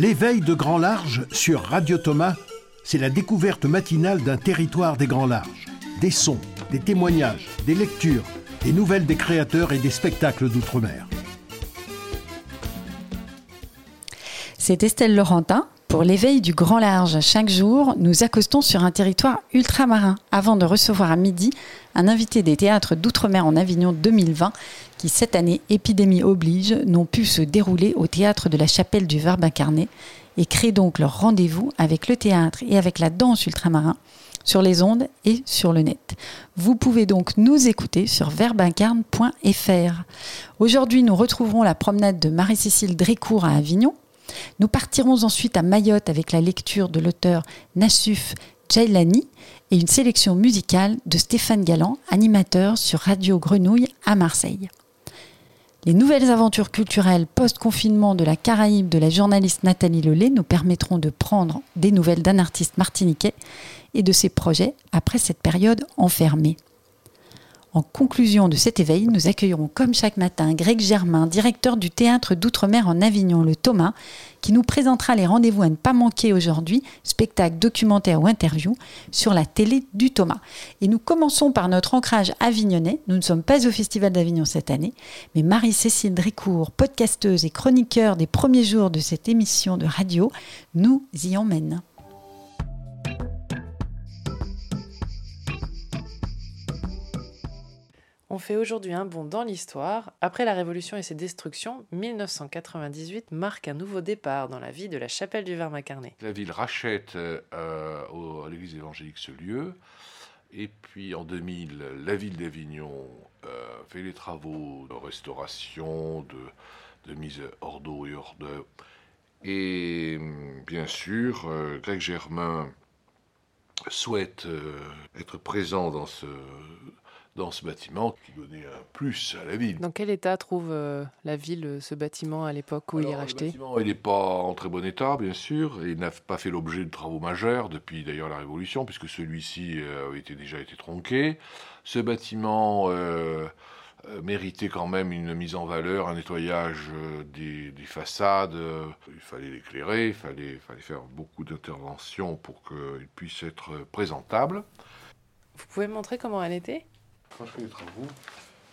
L'éveil de grand large sur Radio Thomas, c'est la découverte matinale d'un territoire des grands larges. Des sons, des témoignages, des lectures, des nouvelles des créateurs et des spectacles d'outre-mer. C'est Estelle Laurentin. Pour l'éveil du grand large, chaque jour, nous accostons sur un territoire ultramarin avant de recevoir à midi un invité des théâtres d'outre-mer en Avignon 2020 qui, cette année, épidémie oblige, n'ont pu se dérouler au théâtre de la chapelle du Verbe incarné et créent donc leur rendez-vous avec le théâtre et avec la danse ultramarin sur les ondes et sur le net. Vous pouvez donc nous écouter sur verbincarne.fr. Aujourd'hui, nous retrouverons la promenade de Marie-Cécile Drécourt à Avignon nous partirons ensuite à Mayotte avec la lecture de l'auteur Nassuf Jailani et une sélection musicale de Stéphane Galland, animateur sur Radio Grenouille à Marseille. Les nouvelles aventures culturelles post-confinement de la Caraïbe de la journaliste Nathalie Lelay nous permettront de prendre des nouvelles d'un artiste martiniquais et de ses projets après cette période enfermée. En conclusion de cet éveil, nous accueillerons comme chaque matin Greg Germain, directeur du théâtre d'outre-mer en Avignon, le Thomas, qui nous présentera les rendez-vous à ne pas manquer aujourd'hui, spectacle, documentaire ou interview, sur la télé du Thomas. Et nous commençons par notre ancrage avignonnais. Nous ne sommes pas au Festival d'Avignon cette année, mais Marie-Cécile Drécourt, podcasteuse et chroniqueur des premiers jours de cette émission de radio, nous y emmène. On fait aujourd'hui un bond dans l'histoire. Après la Révolution et ses destructions, 1998 marque un nouveau départ dans la vie de la chapelle du Vermacarné. La ville rachète euh, à l'église évangélique ce lieu. Et puis en 2000, la ville d'Avignon euh, fait les travaux de restauration, de, mise hors d'eau et hors d'œuvre. Et bien sûr, euh, Greg Germain souhaite être présent dans ce, dans ce bâtiment qui donnait un plus à la ville. Dans quel état trouve euh, la ville euh, ce bâtiment à l'époque où il est racheté Le bâtiment, il n'est pas en très bon état, bien sûr. il n'a pas fait l'objet de travaux majeurs depuis d'ailleurs la Révolution, puisque celui-ci euh, avait déjà été tronqué. Ce bâtiment méritait quand même une mise en valeur, un nettoyage des, façades. il fallait l'éclairer, il fallait, fallait faire beaucoup d'interventions pour qu'il puisse être présentable. Vous pouvez me montrer comment elle était? Quand je fais des travaux,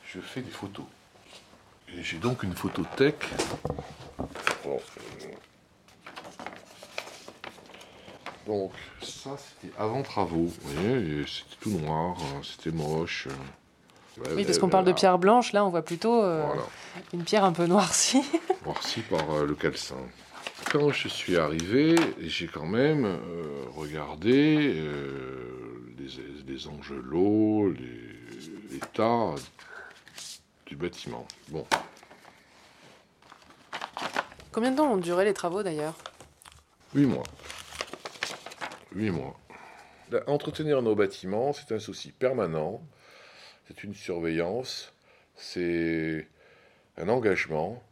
je fais des photos. Et j'ai donc une photothèque. Donc ça c'était avant travaux, vous voyez, c'était tout noir, hein, c'était moche. oui, parce qu'on parle de pierre blanche, là on voit plutôt euh, une pierre un peu noircie. noircie par euh, le calcin. Quand je suis arrivé, j'ai quand même euh, regardé les, les angelots, les, l'état du bâtiment. Bon. Combien de temps ont duré les travaux d'ailleurs? Huit mois. Huit mois. Entretenir nos bâtiments, c'est un souci permanent, c'est une surveillance, c'est un engagement,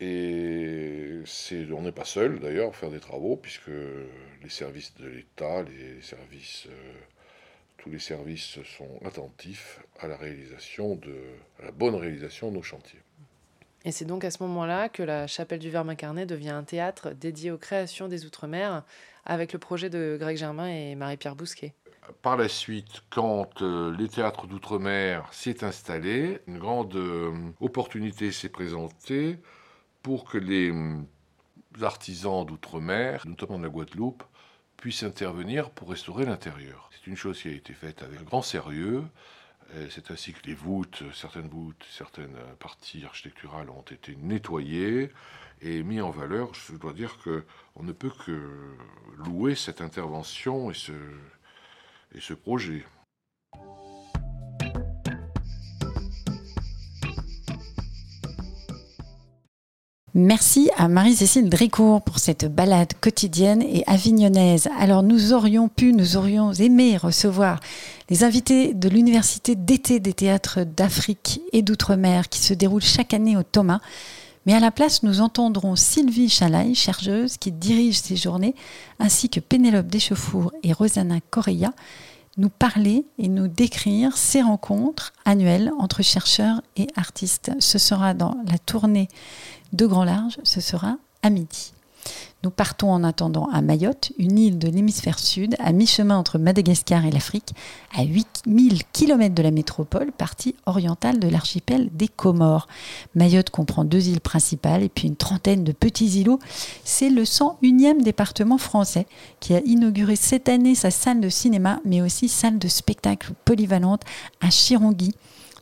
et c'est, on n'est pas seul d'ailleurs à faire des travaux, puisque les services de l'État, les services euh, tous les services sont attentifs à la réalisation de la bonne réalisation de nos chantiers. Et c'est donc à ce moment-là que la chapelle du Verbe incarné devient un théâtre dédié aux créations des Outre-mer avec le projet de Greg Germain et Marie-Pierre Bousquet. Par la suite, quand euh, les théâtres d'outre-mer s'est installé, une grande euh, opportunité s'est présentée pour que les euh, artisans d'outre-mer, notamment de la Guadeloupe, puissent intervenir pour restaurer l'intérieur. C'est une chose qui a été faite avec grand sérieux. C'est ainsi que les voûtes, certaines voûtes, certaines parties architecturales ont été nettoyées et mises en valeur. Je dois dire qu'on ne peut que louer cette intervention et ce, et ce projet. Merci à Marie-Cécile Drécourt pour cette balade quotidienne et avignonnaise. Alors nous aurions pu, nous aurions aimé recevoir les invités de l'Université d'été des théâtres d'Afrique et d'Outre-mer qui se déroule chaque année au Thomas. Mais à la place, nous entendrons Sylvie Chalaï, chercheuse, qui dirige ces journées, ainsi que Pénélope Deschauffour et Rosanna Correa, nous parler et nous décrire ces rencontres annuelles entre chercheurs et artistes. Ce sera dans la tournée de grand large, ce sera à midi. Nous partons en attendant à Mayotte, une île de l'hémisphère sud, à mi-chemin entre Madagascar et l'Afrique, à 8000 km de la métropole, partie orientale de l'archipel des Comores. Mayotte comprend deux îles principales et puis une trentaine de petits îlots. C'est le 101e département français qui a inauguré cette année sa salle de cinéma, mais aussi salle de spectacle polyvalente à Chirongui.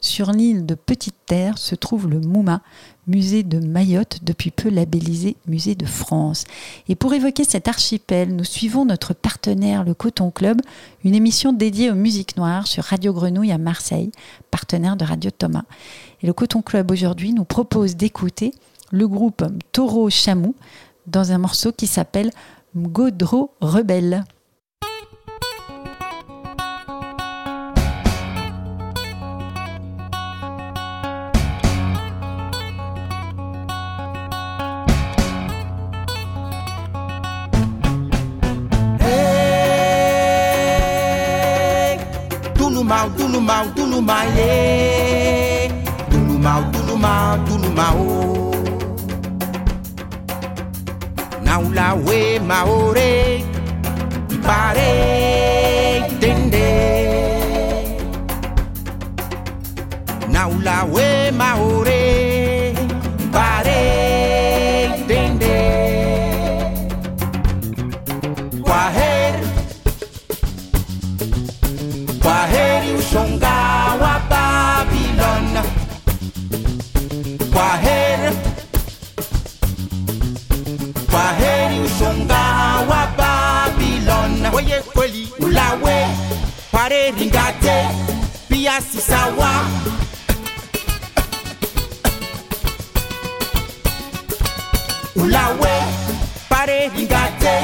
Sur l'île de Petite Terre se trouve le Mouma, musée de Mayotte, depuis peu labellisé musée de France. Et pour évoquer cet archipel, nous suivons notre partenaire, le Coton Club, une émission dédiée aux musiques noires sur Radio Grenouille à Marseille, partenaire de Radio Thomas. Et le Coton Club aujourd'hui nous propose d'écouter le groupe Taureau Chamou dans un morceau qui s'appelle Mgodro Rebelle. Mal, tu no mal, tu no male, tu no mal, tu Dunumau, Dunumau, Dunumaie. Dunumau, Dunumau, Dunumau. Naulaue, Maore, pare Ipare, Dende. Naulaue, Maore. Kare ringate pia sisawa Ulawe pare ringate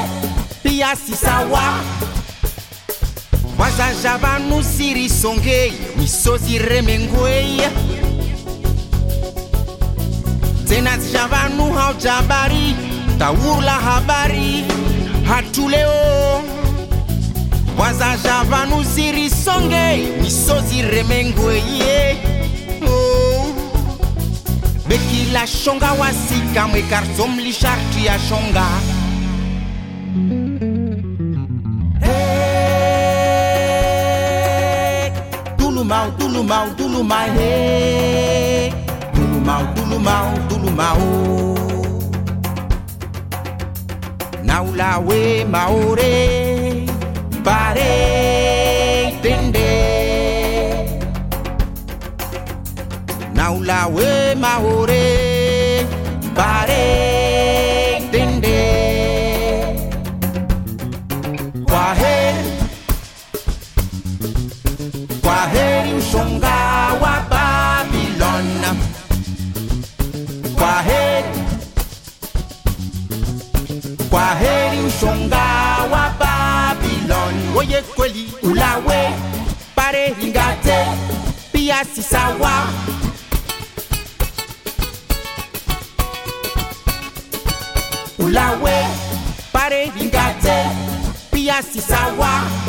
pia sisawa Wazanja vanu sirisongei misozi remengwei Tena zijavanu haujabari taurla habari hatuleo Waza java nou ziri songe Misozi remengweye oh. Bekila shonga wasika Mwekarso mlisharti ya shonga hey. Tulumau, tulumau, tulumai hey. Tulumau, tulumau, tulumau oh. Naulawe maore ma ore bare dende kwaheri kwaheri ushonga wa babilon kwaheri kwaheri ushonga wa babilon oye kweli ulawe bare ingate pia sisawa. a se salvar.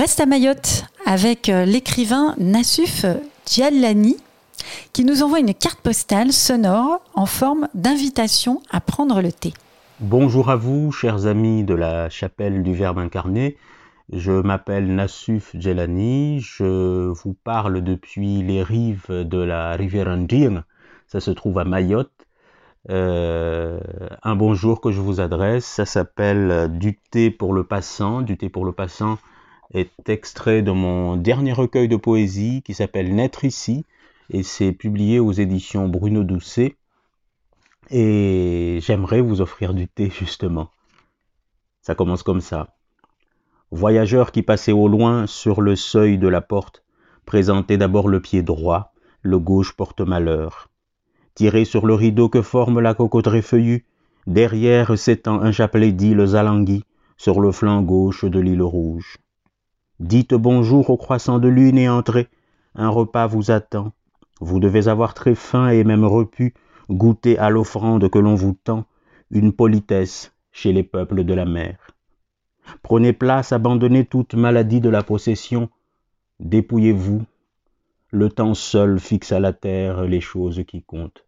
Reste à Mayotte avec euh, l'écrivain Nassuf Djalani qui nous envoie une carte postale sonore en forme d'invitation à prendre le thé. Bonjour à vous, chers amis de la chapelle du Verbe incarné. Je m'appelle Nassuf Djelani. Je vous parle depuis les rives de la rivière Nding. Ça se trouve à Mayotte. euh, un bonjour que je vous adresse. Ça s'appelle Du thé pour le passant. Du thé pour le passant est extrait de mon dernier recueil de poésie qui s'appelle Naître ici et c'est publié aux éditions Bruno Doucet. Et j'aimerais vous offrir du thé justement. Ça commence comme ça. Voyageur qui passait au loin sur le seuil de la porte, présentez d'abord le pied droit, le gauche porte malheur. Tirez sur le rideau que forme la cocoterie feuillue, derrière s'étend un chapelet d'îles alanguies, sur le flanc gauche de l'île rouge. Dites bonjour au croissant de lune et entrez, un repas vous attend. Vous devez avoir très faim et même repu, goûter à l'offrande que l'on vous tend, une politesse chez les peuples de la mer. Prenez place, abandonnez toute maladie de la possession, dépouillez-vous. Le temps seul fixe à la terre les choses qui comptent.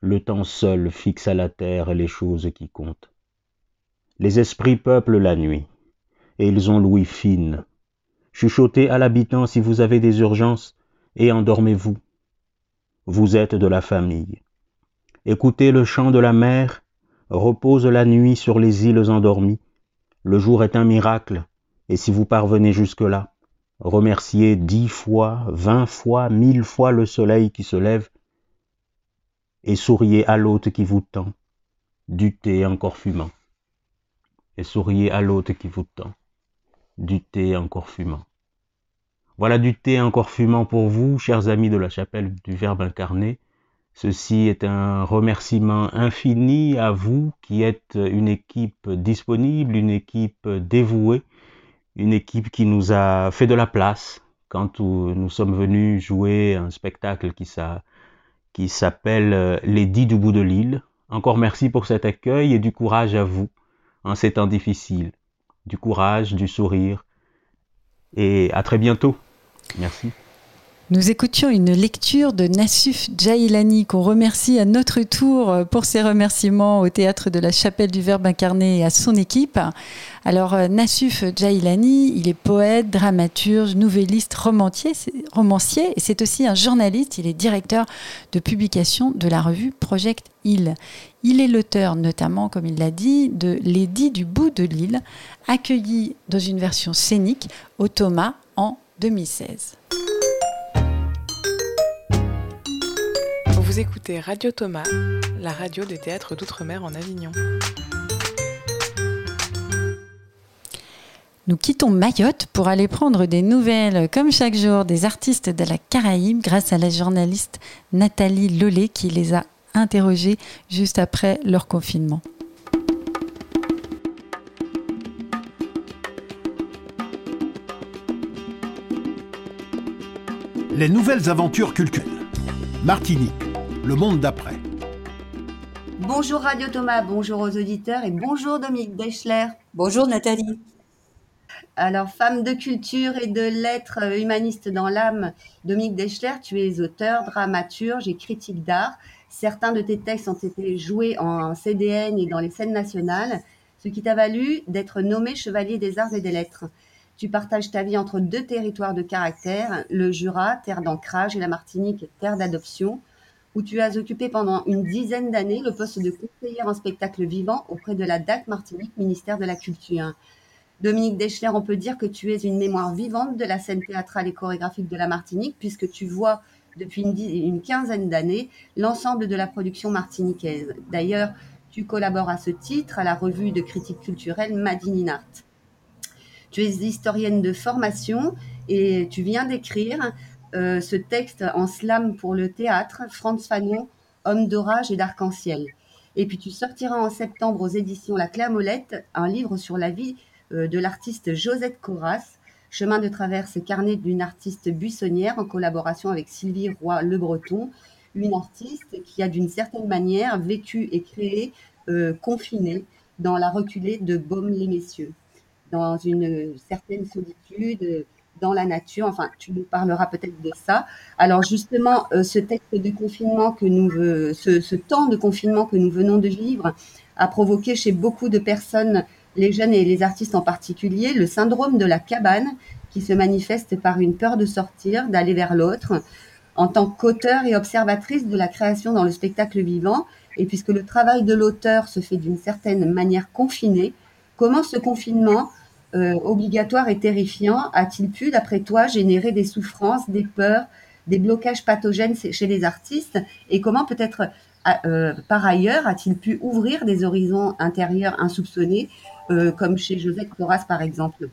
Le temps seul fixe à la terre les choses qui comptent. Les esprits peuplent la nuit, et ils ont l'ouïe fine. Chuchotez à l'habitant si vous avez des urgences, et endormez-vous. Vous êtes de la famille. Écoutez le chant de la mer, repose la nuit sur les îles endormies, le jour est un miracle, et si vous parvenez jusque-là, remerciez dix fois, vingt fois, mille fois le soleil qui se lève, et souriez à l'hôte qui vous tend, du thé encore fumant. Et souriez à l'hôte qui vous tend, du thé encore fumant. Voilà du thé encore fumant pour vous, chers amis de la chapelle du Verbe incarné, Ceci est un remerciement infini à vous qui êtes une équipe disponible, une équipe dévouée, une équipe qui nous a fait de la place quand nous sommes venus jouer un spectacle qui, s'appelle Les Dix du bout de l'île. Encore merci pour cet accueil et du courage à vous en ces temps difficiles. Du courage, du sourire et à très bientôt. Merci. Nous écoutions une lecture de Nassuf Jailani qu'on remercie à notre tour pour ses remerciements au théâtre de la Chapelle du Verbe incarné et à son équipe. Alors Nassuf Jailani, il est poète, dramaturge, nouvelliste, romancier et c'est aussi un journaliste. Il est directeur de publication de la revue Project Hill. Il est l'auteur notamment, comme il l'a dit, de L'édit du bout de l'île, accueilli dans une version scénique au Thomas en 2016. Vous écoutez Radio Thomas, la radio des théâtres d'outre-mer en Avignon. Nous quittons Mayotte pour aller prendre des nouvelles, comme chaque jour, des artistes de la Caraïbe grâce à la journaliste Nathalie Lollet qui les a interrogés juste après leur confinement. Les nouvelles aventures culturelles. Martinique le monde d'après. Bonjour Radio Thomas, bonjour aux auditeurs et bonjour Dominique Deschler. Bonjour Nathalie. Alors, femme de culture et de lettres humanistes dans l'âme, Dominique Deschler, tu es auteur, dramaturge et critique d'art. Certains de tes textes ont été joués en CDN et dans les scènes nationales, ce qui t'a valu d'être nommé chevalier des arts et des lettres. Tu partages ta vie entre deux territoires de caractère, le Jura, terre d'ancrage, et la Martinique, terre d'adoption où tu as occupé pendant une dizaine d'années le poste de conseillère en spectacle vivant auprès de la DAC Martinique, ministère de la Culture. Dominique Deschler, on peut dire que tu es une mémoire vivante de la scène théâtrale et chorégraphique de la Martinique, puisque tu vois depuis une, quinzaine d'années l'ensemble de la production martiniquaise. D'ailleurs, tu collabores à ce titre à la revue de critique culturelle Madine Art. Tu es historienne de formation et tu viens d'écrire euh, ce texte en slam pour le théâtre, Franz Fanon, Homme d'orage et d'arc-en-ciel. Et puis tu sortiras en septembre aux éditions La Clamolette un livre sur la vie euh, de l'artiste Josette Corras, Chemin de traverse carnet d'une artiste buissonnière en collaboration avec Sylvie Roy-Le Breton, une artiste qui a d'une certaine manière vécu et créé euh, confinée dans la reculée de Baume-les-Messieurs, dans une certaine solitude, dans la nature. Enfin, tu nous parleras peut-être de ça. Alors justement, euh, ce texte de confinement que nous, ce, ce, temps de confinement que nous venons de vivre a provoqué chez beaucoup de personnes, les jeunes et les artistes en particulier, le syndrome de la cabane qui se manifeste par une peur de sortir, d'aller vers l'autre. en tant qu'auteur et observatrice de la création dans le spectacle vivant. Et puisque le travail de l'auteur se fait d'une certaine manière confinée, comment ce confinement euh, obligatoire et terrifiant a-t-il pu, d'après toi, générer des souffrances, des peurs, des blocages pathogènes chez les artistes? Et comment peut-être, euh, par ailleurs, a-t-il pu ouvrir des horizons intérieurs insoupçonnés, euh, comme chez Joseph Coras, par exemple?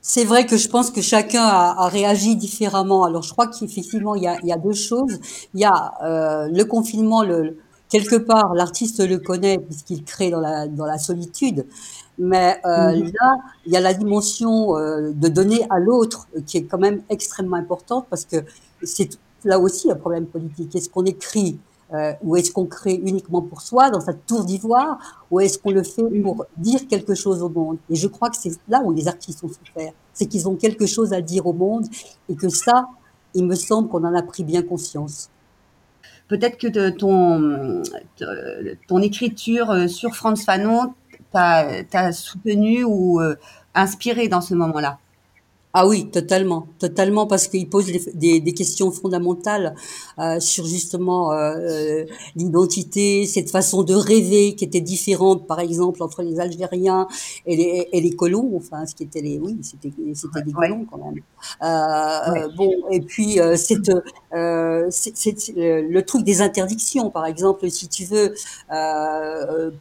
C'est vrai que je pense que chacun a, réagi différemment. Alors, je crois qu'effectivement, il, il, y a deux choses. Il y a le confinement, le, quelque part, l'artiste le connaît puisqu'il crée dans la, dans la solitude. Mais euh, mhm. là, il y a la dimension euh, de donner à l'autre qui est quand même extrêmement importante parce que c'est là aussi un problème politique. Est-ce qu'on écrit euh, ou est-ce qu'on crée uniquement pour soi dans sa tour d'ivoire ou est-ce qu'on le fait mhm. pour dire quelque chose au monde? Et je crois que c'est là où les artistes ont souffert. C'est qu'ils ont quelque chose à dire au monde et que ça, il me semble qu'on en a pris bien conscience. Peut-être que ton, ton écriture euh, sur Franz Fanon t'a soutenu ou euh, inspiré dans ce moment-là? Ah oui, totalement, totalement, parce qu'il pose des, des, questions fondamentales euh, sur justement euh, euh, l'identité, cette façon de rêver qui était différente, par exemple, entre les Algériens et les, et les colons, enfin, ce qui était les, oui, c'était c'était des colons quand même. Euh, Bon, et puis c'est le truc des interdictions, par exemple, si tu veux,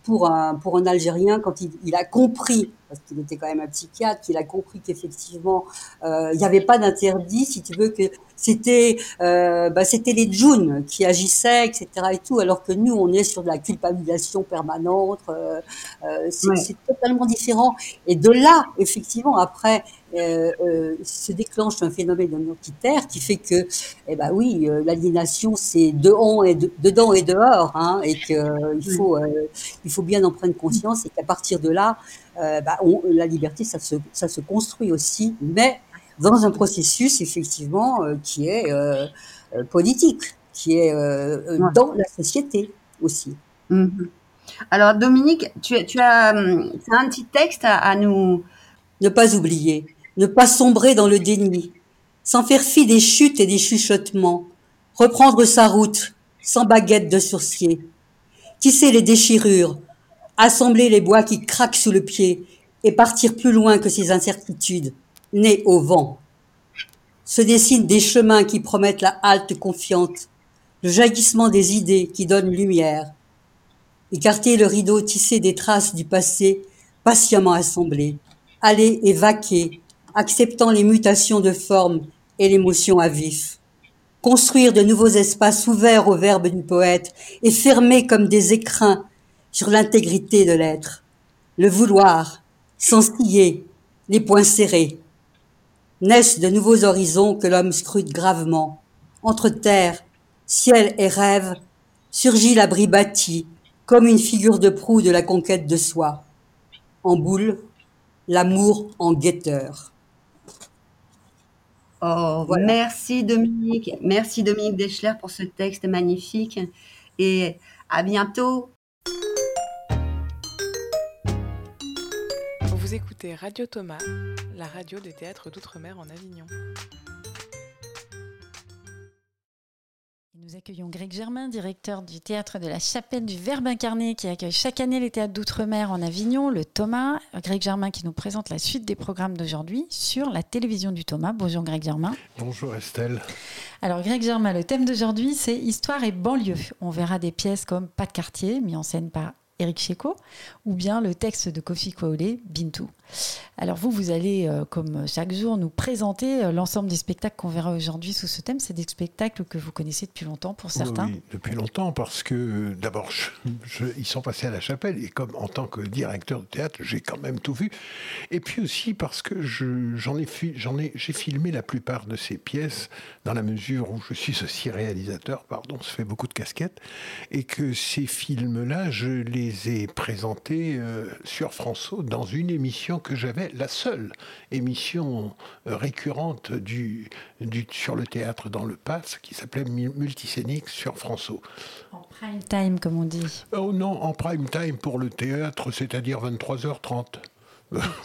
pour un pour un Algérien quand il, il a compris parce qu'il était quand même un psychiatre, qu'il a compris qu'effectivement, euh, il n'y avait pas d'interdit, si tu veux, que c'était euh, bah, c'était les Junes qui agissaient, etc. et tout, alors que nous, on est sur de la culpabilisation permanente. Euh, euh c'est totalement différent. Et de là, effectivement, après, se déclenche un phénomène identitaire qui fait que, eh ben oui, euh, l'aliénation c'est dedans et dedans et dehors, hein, et que il faut il faut bien en prendre conscience et qu'à partir de là, bah, la liberté ça se ça se construit aussi, mais dans un processus effectivement qui est politique, qui est dans la société aussi. Mm-hmm. Alors Dominique, tu, tu as, hum, un petit texte à nous ne pas oublier ne pas sombrer dans le déni, sans faire fi des chutes et des chuchotements, reprendre sa route, sans baguette de sourcier, tisser les déchirures, assembler les bois qui craquent sous le pied et partir plus loin que ces incertitudes, nées au vent. Se dessinent des chemins qui promettent la halte confiante, le jaillissement des idées qui donnent lumière. Écarter le rideau tissé des traces du passé, patiemment assemblées. Aller et vaquer, acceptant les mutations de forme et l'émotion à vif. Construire de nouveaux espaces ouverts au verbe du poète et fermés comme des écrins sur l'intégrité de l'être. Le vouloir, sans scier, les poings serrés. Naissent de nouveaux horizons que l'homme scrute gravement. Entre terre, ciel et rêve, surgit l'abri bâti, comme une figure de proue de la conquête de soi. En boule, l'amour en guetteur. Oh, Merci Dominique. Merci Dominique Deschler pour ce texte magnifique. Et à bientôt. Vous écoutez Radio Thomas, la radio des théâtres d'outre-mer en Avignon. Nous accueillons Greg Germain, directeur du théâtre de la Chapelle du Verbe incarné, qui accueille chaque année les théâtres d'outre-mer en Avignon, le Thomas. Greg Germain qui nous présente la suite des programmes d'aujourd'hui sur la télévision du Thomas. Bonjour Greg Germain. Bonjour Estelle. Alors Greg Germain, le thème d'aujourd'hui c'est Histoire et banlieue. On verra des pièces comme Pas de quartier, mis en scène par Eric Checo, ou bien le texte de Kofi Kwaole, Bintou. Alors vous, vous allez, euh, comme chaque jour, nous présenter euh, l'ensemble des spectacles qu'on verra aujourd'hui sous ce thème. C'est des spectacles que vous connaissez depuis longtemps pour certains Oui, depuis longtemps, parce que euh, d'abord, ils sont passés à la chapelle, et comme en tant que directeur de théâtre, j'ai quand même tout vu. Et puis aussi parce que j'en ai, ai, j'ai filmé la plupart de ces pièces, dans la mesure où je suis aussi réalisateur, pardon, ça fait beaucoup de casquettes, et que ces films-là, je les ai présentés sur François dans une émission que j'avais, la seule émission euh, récurrente du, du, sur le théâtre dans le PAF, qui s'appelait Multisénique sur François. En prime time, comme on dit. Oh non, en prime time pour le théâtre, c'est-à-dire 23h30.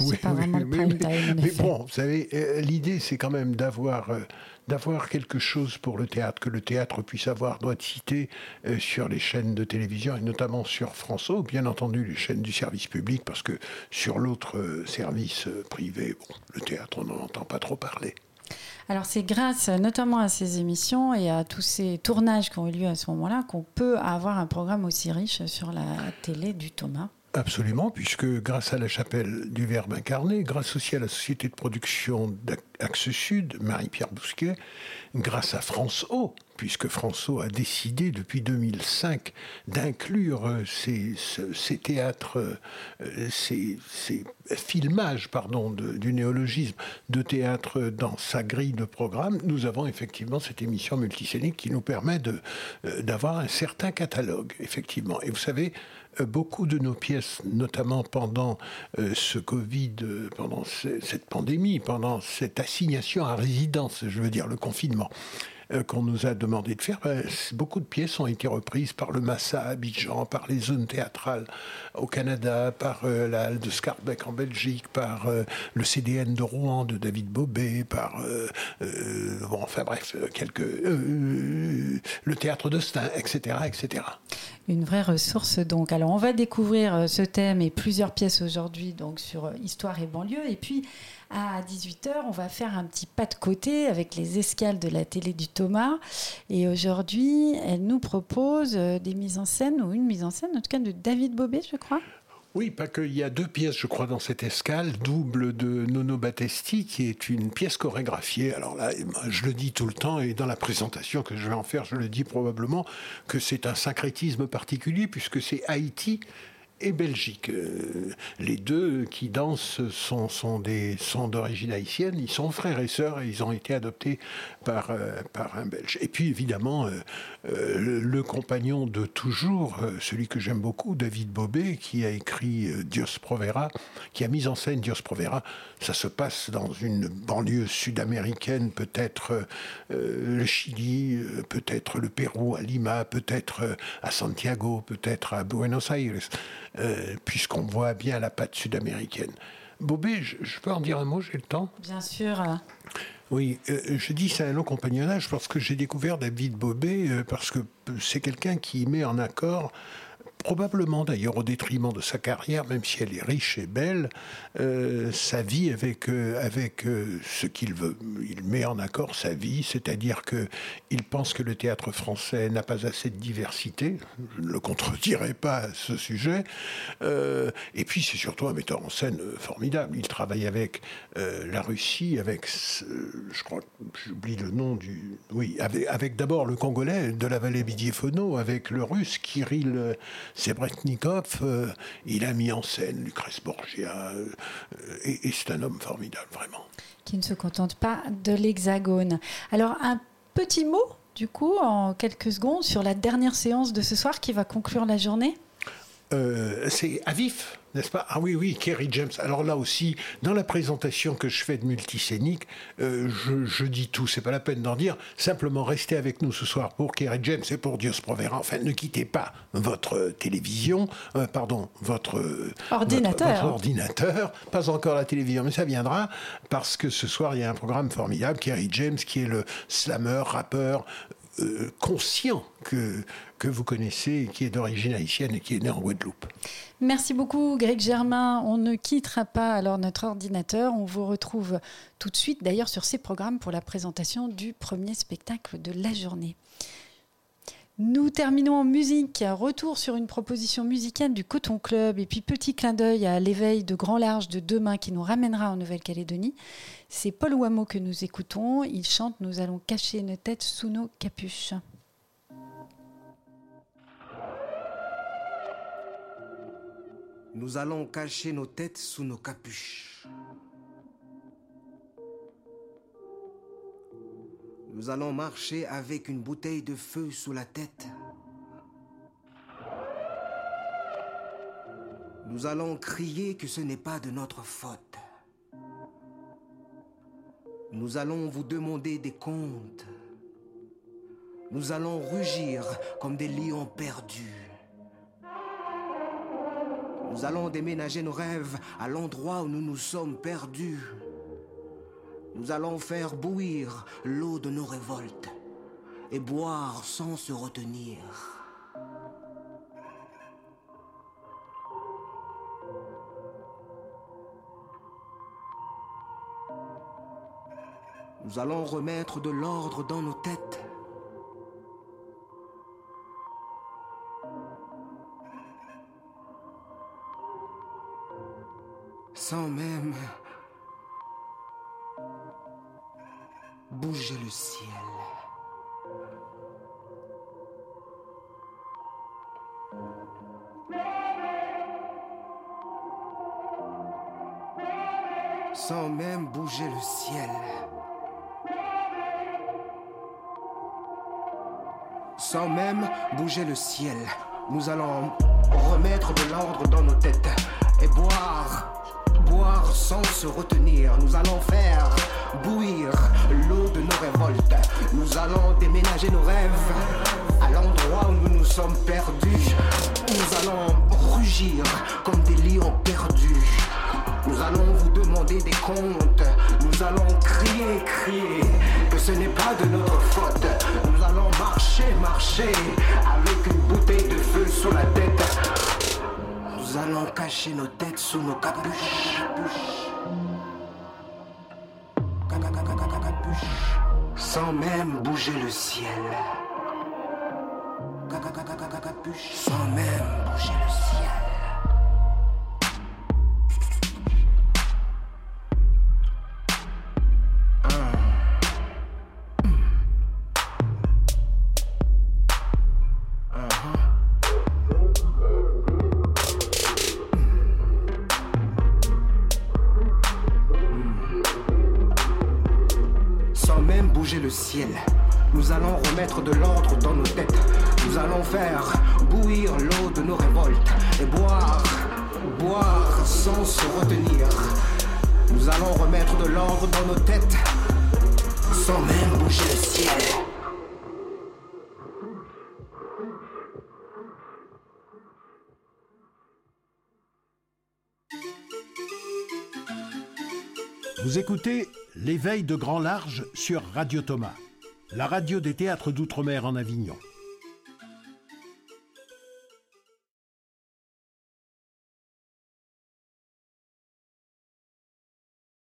Oui, pas vraiment mais, prime time, mais, bon, vous savez, euh, l'idée, c'est quand même d'avoir euh, d'avoir quelque chose pour le théâtre, que le théâtre puisse avoir droit de citer euh, sur les chaînes de télévision et notamment sur France O, bien entendu les chaînes du service public, parce que sur l'autre euh, service privé, bon, le théâtre, on n'en entend pas trop parler. Alors c'est grâce notamment à ces émissions et à tous ces tournages qui ont eu lieu à ce moment-là qu'on peut avoir un programme aussi riche sur la télé du Thomas. Absolument, puisque grâce à la chapelle du Verbe incarné, grâce aussi à la société de production d'Axe Sud, Marie-Pierre Bousquet, grâce à France O, puisque François a décidé depuis 2005 d'inclure euh, ces, théâtres, euh, ces, ces, filmages, pardon, du néologisme de théâtre dans sa grille de programme, nous avons effectivement cette émission multisénique qui nous permet euh, d'avoir un certain catalogue, effectivement. Et vous savez, beaucoup de nos pièces, notamment pendant ce Covid, pendant cette pandémie, pendant cette assignation à résidence, je veux dire le confinement, euh, qu'on nous a demandé de faire, ben, beaucoup de pièces ont été reprises par le Massa à Abidjan, par les zones théâtrales au Canada, par euh, la Halle de Scarbeck en Belgique, par euh, le CDN de Rouen de David Bobet, par bon, enfin bref, quelques le théâtre de Stein, etc., etc. Une vraie ressource donc. Alors on va découvrir ce thème et plusieurs pièces aujourd'hui donc sur histoire et banlieue et puis à 18h, on va faire un petit pas de côté avec les escales de la télé du Thomas. Et aujourd'hui, elle nous propose euh, des mises en scène, ou une mise en scène, en tout cas de David Bobet, je crois. Oui, pas que. Il y a deux pièces, je crois, dans cette escale, double de Nono Battesti, qui est une pièce chorégraphiée. Alors là, je le dis tout le temps, et dans la présentation que je vais en faire, je le dis probablement, que c'est un syncrétisme particulier, puisque c'est Haïti et Belgique. Euh, les deux qui dansent sont, sont d'origine haïtienne, ils sont frères et sœurs et ils ont été adoptés par, euh, par un Belge. Et puis évidemment, euh, le, compagnon de toujours, celui que j'aime beaucoup, David Bobet, qui a écrit Dios Provera, qui a mis en scène Dios Provera. Ça se passe dans une banlieue sud-américaine, peut-être le Chili, peut-être le Pérou, à Lima, peut-être à Santiago, peut-être à Buenos Aires. Euh, puisqu'on voit bien la patte sud-américaine. Bobé, je, peux en dire un mot, j'ai le temps? Bien sûr. Oui, euh, je dis c'est un long compagnonnage parce que j'ai découvert David Bobé, euh, parce que c'est quelqu'un qui met en accord probablement d'ailleurs au détriment de sa carrière, même si elle est riche et belle, euh, sa vie avec, euh, avec euh, ce qu'il veut. Il met en accord sa vie, c'est-à-dire que il pense que le théâtre français n'a pas assez de diversité. Je ne le contredirai pas à ce sujet. et puis c'est surtout un metteur en scène formidable. Il travaille avec la Russie, avec, je crois, j'oublie le nom du, oui, avec, avec d'abord le Congolais de la vallée Bidiefono, avec le Russe Kirill Sebretnikov, euh, il a mis en scène Lucrèce Borgia, euh, et, c'est un homme formidable, vraiment. Qui ne se contente pas de l'hexagone. Alors, un petit mot, du coup, en quelques secondes, sur la dernière séance de ce soir qui va conclure la journée? Euh, C'est à vif n'est-ce pas? Ah oui, oui, Kerry James. Alors là aussi, dans la présentation que je fais de multisénique, euh, je, dis tout, c'est pas la peine d'en dire. Simplement, restez avec nous ce soir pour Kerry James et pour Dios Provera. Enfin, ne quittez pas votre télévision, euh, pardon, votre ordinateur. Votre, ordinateur. Pas encore la télévision, mais ça viendra parce que ce soir, il y a un programme formidable. Kerry James, qui est le slammer, rappeur, euh, conscient que, que vous connaissez, qui est d'origine haïtienne et qui est né en Guadeloupe. Merci beaucoup Greg Germain. On ne quittera pas alors notre ordinateur. On vous retrouve tout de suite d'ailleurs sur ces programmes pour la présentation du premier spectacle de la journée. Nous terminons en musique. Retour sur une proposition musicale du Coton Club et puis petit clin d'œil à l'éveil de Grand Large de demain qui nous ramènera en Nouvelle-Calédonie. C'est Paul Wameau que nous écoutons. Il chante Nous allons cacher nos têtes sous nos capuches. Nous allons cacher nos têtes sous nos capuches. Nous allons marcher avec une bouteille de feu sous la tête. Nous allons crier que ce n'est pas de notre faute. Nous allons vous demander des comptes. Nous allons rugir comme des lions perdus. Nous allons déménager nos rêves à l'endroit où nous nous sommes perdus. Nous allons faire bouillir l'eau de nos révoltes et boire sans se retenir. Nous allons remettre de l'ordre dans nos têtes. Ciel, nous allons remettre de l'ordre dans nos têtes et boire, boire sans se retenir. Nous allons faire bouillir l'eau de nos révoltes. Nous allons déménager nos rêves à l'endroit où nous nous sommes perdus. Nous allons rugir comme des lions perdus. Nous allons vous demander des comptes. Nous allons crier, crier que ce n'est pas de notre faute. Nous allons marcher, marcher avec une bouteille de feu sur la tête. Nous allons cacher nos têtes sous nos capuches. Sans même bouger le ciel. Sans même bouger le ciel. Le ciel. Nous allons remettre de l'ordre dans nos têtes. Nous allons faire bouillir l'eau de nos révoltes et boire, boire sans se retenir. Nous allons remettre de l'ordre dans nos têtes sans même bouger le ciel. Vous écoutez L'éveil de grand large sur Radio Thomas, la radio des théâtres d'outre-mer en Avignon.